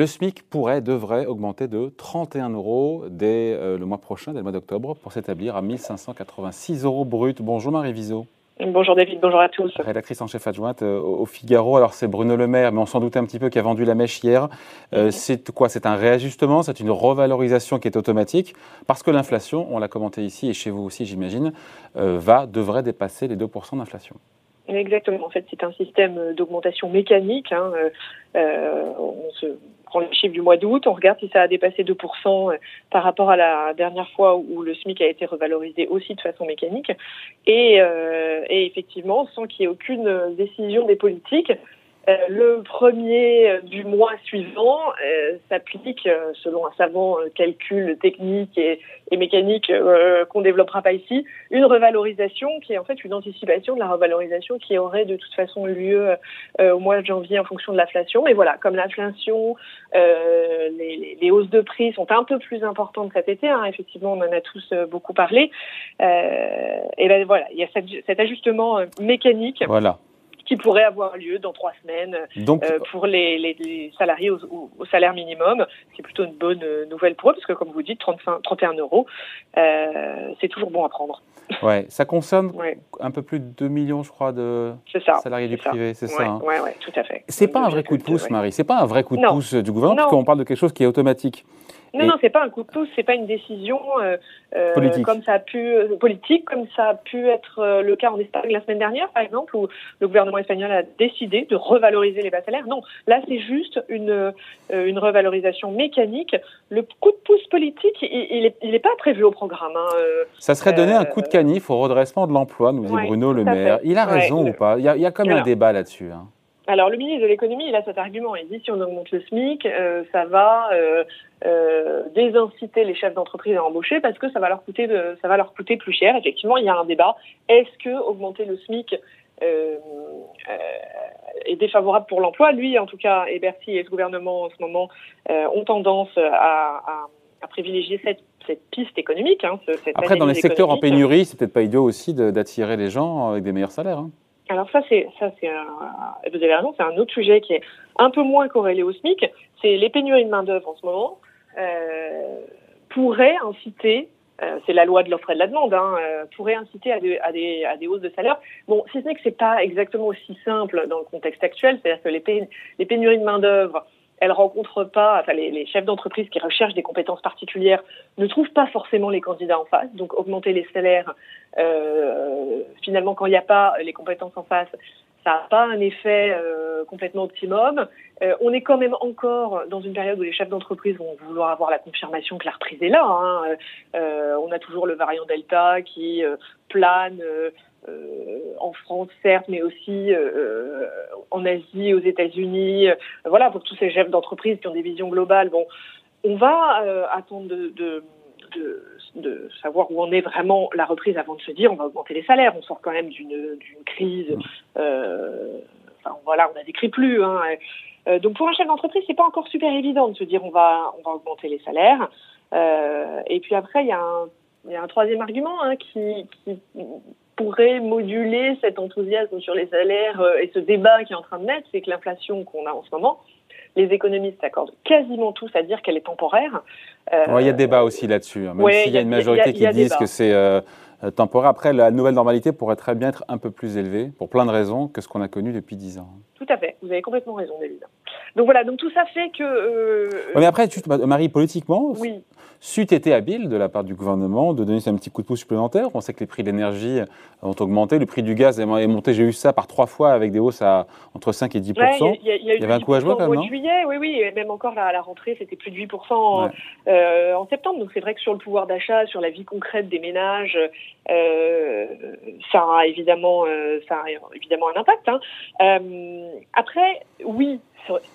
Le SMIC pourrait, devrait augmenter de 31 euros dès le mois prochain, dès le mois d'octobre, pour s'établir à 1586 euros brut. Bonjour Marie Viseau. Bonjour David, bonjour à tous. Rédactrice en chef adjointe euh, au Figaro. Alors c'est Bruno Le Maire, mais on s'en doutait un petit peu qui a vendu la mèche hier. Euh. C'est quoi? C'est un réajustement? C'est une revalorisation qui est automatique? Parce que l'inflation, on l'a commenté ici et chez vous aussi j'imagine, euh, va, devrait dépasser les 2% d'inflation. Exactement. En fait, c'est un système d'augmentation mécanique. Hein. on se prend le chiffre du mois d'août, on regarde si ça a dépassé 2% euh, par rapport à la dernière fois où le SMIC a été revalorisé aussi de façon mécanique. Et, euh, et effectivement, sans qu'il y ait aucune décision des politiques, euh, le premier du mois suivant euh, s'applique, euh, selon un savant calcul technique et, mécanique qu'on développera pas ici, une revalorisation qui est en fait une anticipation de la revalorisation qui aurait de toute façon eu lieu au mois de janvier en fonction de l'inflation. Mais voilà, comme l'inflation, les, les, hausses de prix sont un peu plus importantes cet été, hein, effectivement on en a tous beaucoup parlé, et ben voilà, il y a cet ajustement mécanique. Voilà qui pourrait avoir lieu dans trois semaines euh, pour les, salariés au, salaire minimum. C'est plutôt une bonne euh, nouvelle pour eux parce que, comme vous dites, 35, 31 euros, euh, c'est toujours bon à prendre. Ouais, ça concerne un peu plus de 2 millions, je crois, de salariés du privé, c'est ça Oui, hein. ouais, tout à fait. C'est pas un vrai coup de pouce, Marie. C'est pas un vrai coup de pouce du gouvernement, parce qu'on parle de quelque chose qui est automatique. Non, non, c'est pas un coup de pouce, c'est pas une décision euh, euh politique. comme ça a pu euh, politique, comme ça a pu être le cas en Espagne la semaine dernière, par exemple, où le gouvernement espagnol a décidé de revaloriser les bas salaires. Non, là c'est juste une une revalorisation mécanique. Le coup de pouce politique, il, n'est il pas prévu au programme. Hein, ça serait donner un coup de canif au redressement de l'emploi, nous dit Bruno Le Maire. Il a raison ou pas? Il y a, il y a comme un débat là-dessus. Hein. Alors le ministre de l'économie, il a cet argument. Il dit si on augmente le SMIC, euh, ça va euh, euh, désinciter les chefs d'entreprise à embaucher parce que ça va leur coûter de, ça va leur coûter plus cher. Effectivement, il y a un débat. Est-ce que augmenter le SMIC est défavorable pour l'emploi? Lui, en tout cas, et Bercy et ce gouvernement en ce moment ont tendance à, privilégier cette cette piste économique. Hein, Après, dans les secteurs en pénurie, c'est peut-être pas idiot aussi d'attirer les gens avec des meilleurs salaires. Hein. Alors ça, c'est ça, c'est vous avez raison, c'est un autre sujet qui est un peu moins corrélé au SMIC. C'est les pénuries de main d'œuvre en ce moment euh, pourraient inciter euh, c'est la loi de l'offre et de la demande, hein, euh, pourrait inciter à des, à, des, à des hausses de salaire. Bon, si ce n'est que c'est pas exactement aussi simple dans le contexte actuel, c'est-à-dire que les, les pénuries de main d'œuvre elles rencontrent pas, enfin les, chefs d'entreprise qui recherchent des compétences particulières ne trouvent pas forcément les candidats en face. Donc augmenter les salaires, euh, finalement quand il n'y a pas les compétences en face, ça n'a pas un effet euh, complètement optimum. Euh, on est quand même encore dans une période où les chefs d'entreprise vont vouloir avoir la confirmation que la reprise est là. Hein. On a toujours le variant Delta qui plane en France, certes, mais aussi euh, en Asie, aux États-Unis. voilà, pour tous ces chefs d'entreprise qui ont des visions globales. Bon, on va euh, attendre de, savoir où en est vraiment la reprise avant de se dire on va augmenter les salaires. On sort quand même d'une crise. enfin, voilà, on a décrit plus. Hein. donc pour un chef d'entreprise, c'est pas encore super évident de se dire on va on va augmenter les salaires. et puis après, il y a un troisième argument hein, qui, pourrait moduler cet enthousiasme sur les salaires euh, et ce débat qui est en train de naître, c'est que l'inflation qu'on a en ce moment, les économistes s'accordent quasiment tous à dire qu'elle est temporaire. il y a débat aussi là-dessus, hein, même s'il y, a une majorité qui disent que c'est euh, euh, temporaire. Après, la nouvelle normalité pourrait très bien être un peu plus élevée, pour plein de raisons, que ce qu'on a connu depuis dix ans. Tout à fait, vous avez complètement raison, David. Donc voilà, donc tout ça fait que... mais après, Marie, politiquement, oui c'eût été habile de la part du gouvernement de donner un petit coup de pouce supplémentaire. On sait que les prix de l'énergie ont augmenté, le prix du gaz est monté, j'ai eu ça par trois fois avec des hausses à entre 5 et 10 Il y, avait un coup à jouer quand même, non? juillet, oui, oui, et même encore la, la rentrée, c'était plus de 8% euh, en septembre. Donc c'est vrai que sur le pouvoir d'achat, sur la vie concrète des ménages, euh, ça a évidemment, euh, ça a évidemment un impact. Hein. après, oui,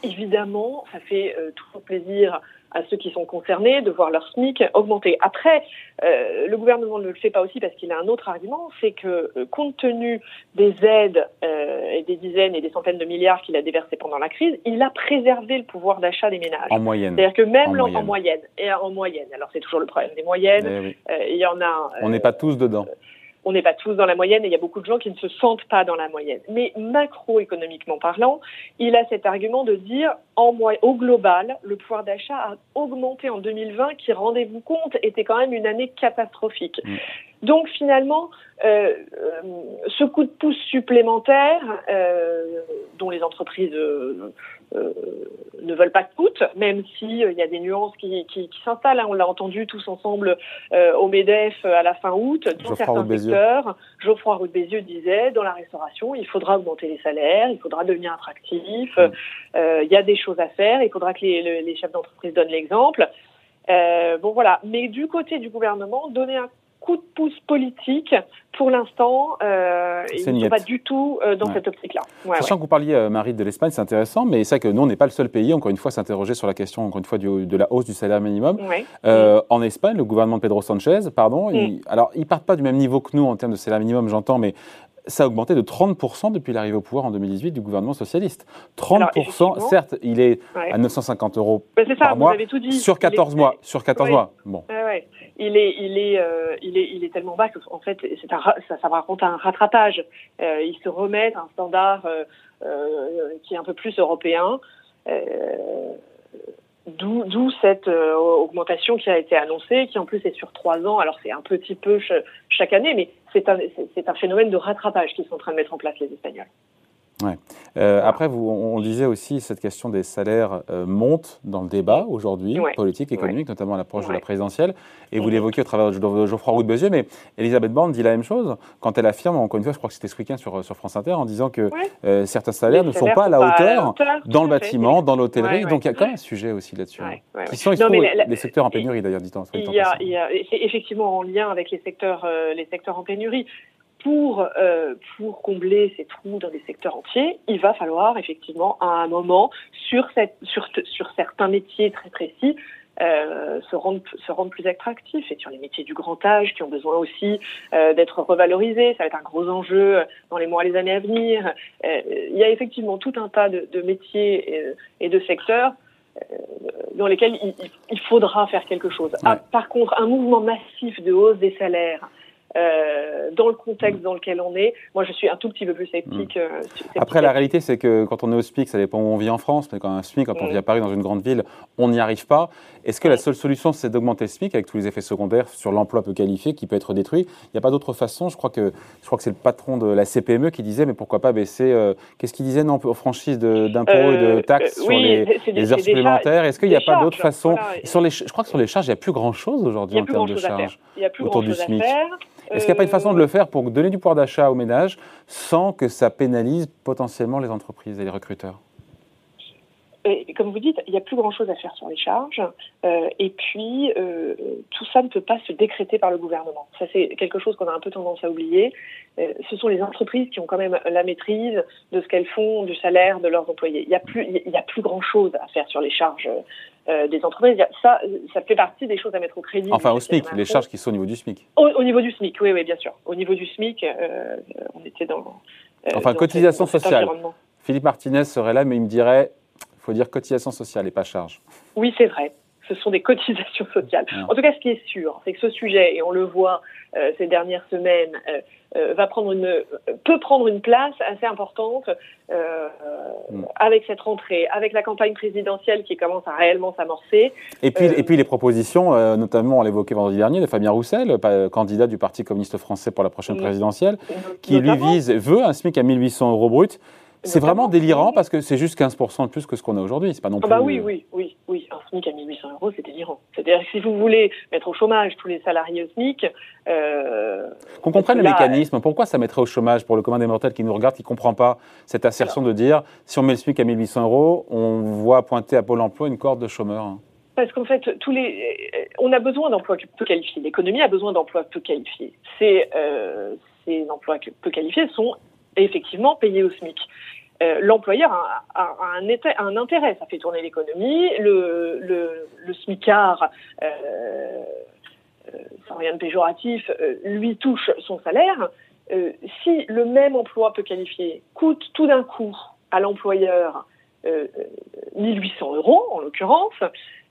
évidemment, ça fait toujours plaisir à ceux qui sont concernés de voir leur SMIC augmenter. Après, euh, le gouvernement ne le fait pas aussi parce qu'il a un autre argument, c'est que euh, compte tenu des aides euh, et des dizaines et des centaines de milliards qu'il a déversés pendant la crise, il a préservé le pouvoir d'achat des ménages. En moyenne. C'est-à-dire que même en moyenne. et en moyenne. Alors c'est toujours le problème des moyennes. Eh il y en a. On n'est pas tous dedans. On n'est pas tous dans la moyenne et il y a beaucoup de gens qui ne se sentent pas dans la moyenne. Mais macroéconomiquement parlant, il a cet argument de dire au global, le pouvoir d'achat a augmenté en 2020, qui, rendez-vous compte, était quand même une année catastrophique. Mm. Donc finalement, euh, euh, ce coup de pouce supplémentaire, euh, dont les entreprises euh, ne veulent pas coûte, même s'il il y a des nuances qui, qui, qui s'installent. Hein. On l'a entendu tous ensemble au MEDEF à la fin août, dans certains secteurs. Geoffroy Roux Bézieux disait, dans la restauration, il faudra augmenter les salaires, il faudra devenir attractif, mm. il y a des choses à faire, il faudra que les, les chefs d'entreprise donnent l'exemple. bon voilà, mais du côté du gouvernement, donner un coup de pouce politique, pour l'instant, euh, ils ne sont pas du tout euh, dans cette optique-là. Sachant que vous parliez, euh, Marie, de l'Espagne, c'est intéressant, mais c'est vrai que nous, on n'est pas le seul pays, encore une fois, s'interroger sur la question, encore une fois, de la hausse du salaire minimum. En Espagne, le gouvernement de Pedro Sanchez, pardon, mm. alors, ils partent pas du même niveau que nous en termes de salaire minimum, j'entends, mais ça a augmenté de 30% depuis l'arrivée au pouvoir en 2018 du gouvernement socialiste. 30%, certes, il est à 950 euros ben, ça, par mois tout dit. sur 14 mois. Sur 14 mois. Bon. Il est, il est, euh, il est, il est tellement bas qu'en fait, un, ça, ça raconte un rattrapage. Euh, il se remet à un standard euh, euh, qui est un peu plus européen. D'où cette augmentation qui a été annoncée, qui en plus est sur trois ans. Alors c'est un petit peu chaque année, mais c'est un, un phénomène de rattrapage qu'ils sont en train de mettre en place les Espagnols. Ouais. Euh, après, vous, on, disait aussi cette question des salaires euh, monte dans le débat aujourd'hui, politique, économique, notamment à l'approche de la présidentielle. Et vous l'évoquiez au travers de Geoffroy Roux de Bézieux, mais Elisabeth Borne dit la même chose quand elle affirme, encore une fois, je crois que c'était ce week-end sur, sur France Inter, en disant que euh, certains salaires ne sont pas à la hauteur, dans le bâtiment, dans l'hôtellerie. Donc il y a quand même un sujet aussi là-dessus. Qui sont les secteurs en pénurie d'ailleurs, dit-on. Il y a, c'est effectivement en lien avec les secteurs, les secteurs en pénurie pour, euh, pour combler ces trous dans des secteurs entiers, il va falloir effectivement à un moment, sur, cette, sur, sur certains métiers très précis, euh, se, rendre, se rendre plus attractifs. Et sur les métiers du grand âge qui ont besoin aussi euh, d'être revalorisés, ça va être un gros enjeu dans les mois et les années à venir. Il y a effectivement tout un tas de, de métiers et, et, de secteurs dans lesquels il, il, faudra faire quelque chose. Ah, par contre, un mouvement massif de hausse des salaires euh, dans le contexte dans lequel on est, moi je suis un tout petit peu plus sceptique. Mm. Euh, Après, la réalité, c'est que quand on est au SMIC, ça dépend où on vit en France, mais quand un SMIC, quand on mm. vit à Paris, dans une grande ville, on n'y arrive pas. Est-ce que la mm. seule solution, c'est d'augmenter le SMIC avec tous les effets secondaires sur l'emploi peu qualifié qui peut être détruit? Il n'y a pas d'autre façon. Je crois que, je crois que c'est le patron de la CPME qui disait, mais pourquoi pas baisser. Euh, qu'est-ce qu'il disait non, aux franchises d'impôts et de taxes sur les, heures supplémentaires? Est-ce qu'il n'y a pas d'autre façon? sur les, Je crois que sur les charges, il n'y a plus grand-chose aujourd'hui en termes de charges autour du SMIC. Est-ce qu'il n'y a pas une façon de le faire pour donner du pouvoir d'achat aux ménages sans que ça pénalise potentiellement les entreprises et les recruteurs? Et comme vous dites, il n'y a plus grand-chose à faire sur les charges. Euh, et puis, euh, tout ça ne peut pas se décréter par le gouvernement. Ça, c'est quelque chose qu'on a un peu tendance à oublier. Euh, ce sont les entreprises qui ont quand même la maîtrise de ce qu'elles font, du salaire de leurs employés. Il n'y a plus, il a plus grand-chose à faire sur les charges des entreprises. Ça, ça fait partie des choses à mettre au crédit. Enfin, au SMIC, les charges qui sont au niveau du SMIC. Au, niveau du SMIC, oui, oui, bien sûr. Au niveau du SMIC, on était dans. enfin, cotisation sociale. Philippe Martinez serait là, mais il me dirait faut dire cotisation sociale et pas charge. Oui, c'est vrai. Ce sont des cotisations sociales. En tout cas, ce qui est sûr, c'est que ce sujet, et on le voit euh, ces dernières semaines, euh, euh, va prendre une, peut prendre une place assez importante mm. avec cette rentrée, avec la campagne présidentielle qui commence à réellement s'amorcer. Et puis, et puis les propositions, notamment on l'évoquait vendredi dernier, de Fabien Roussel, candidat du Parti communiste français pour la prochaine présidentielle, qui lui vise, veut un SMIC à 1800 euros brut c'est vraiment délirant parce que c'est juste 15% de plus que ce qu'on a aujourd'hui. C'est pas non plus. Ah bah oui, oui, oui, oui. Un SMIC à 1800 euros, c'est délirant. C'est-à-dire que si vous voulez mettre au chômage tous les salariés au SMIC. Euh, Qu'on comprenne le mécanisme. Pourquoi ça mettrait au chômage pour le commun des mortels qui nous regarde, qui ne comprend pas cette assertion de dire si on met le SMIC à 1800 euros, on voit pointer à Pôle emploi une corde de chômeurs parce qu'en fait, tous les, on a besoin d'emplois peu qualifiés. L'économie a besoin d'emplois peu qualifiés. Ces, euh, ces emplois peu qualifiés sont effectivement payés au SMIC. Euh, l'employeur a, un, un, intérêt, ça fait tourner l'économie, le, le, le, SMICAR, euh, euh, sans rien de péjoratif, lui touche son salaire. si le même emploi peu qualifié coûte tout d'un coup à l'employeur 1800 euros, en l'occurrence,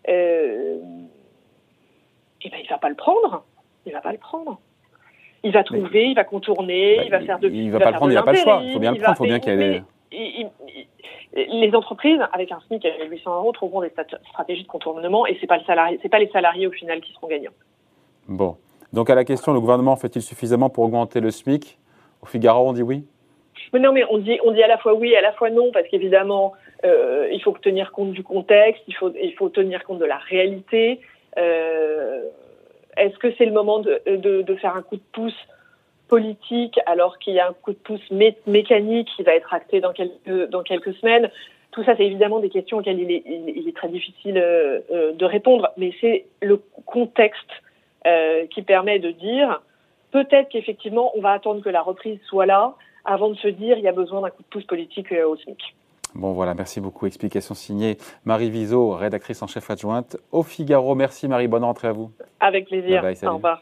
eh ben, il va pas le prendre. Il va pas le prendre. il va trouver, il va contourner, bah, il va faire de. Il va pas le prendre, il n'a pas le choix. Il faut bien le prendre, il faut bien qu'il y ait les entreprises, avec un SMIC à 800 euros, trouveront des stratégies de contournement et c'est pas le pas les salariés au final qui seront gagnants. Bon. Donc à la question, le gouvernement fait-il suffisamment pour augmenter le SMIC? Au Figaro, on dit oui? Mais non, mais on dit, on dit à la fois oui et à la fois non, parce qu'évidemment, euh, il faut tenir compte du contexte, il faut, il faut tenir compte de la réalité. Euh, est-ce que c'est le moment de, de, de, faire un coup de pouce politique alors qu'il y a un coup de pouce mécanique qui va être acté dans quelques, dans quelques semaines Tout ça, c'est évidemment des questions auxquelles il est, il, est très difficile euh, de répondre, mais c'est le contexte euh, qui permet de dire peut-être qu'effectivement, on va attendre que la reprise soit là avant de se dire il y a besoin d'un coup de pouce politique euh, au SMIC. Bon voilà, merci beaucoup. Explication signée Marie Viseau, rédactrice en chef adjointe au Figaro. Merci Marie, bonne rentrée à vous. Avec plaisir. Au revoir.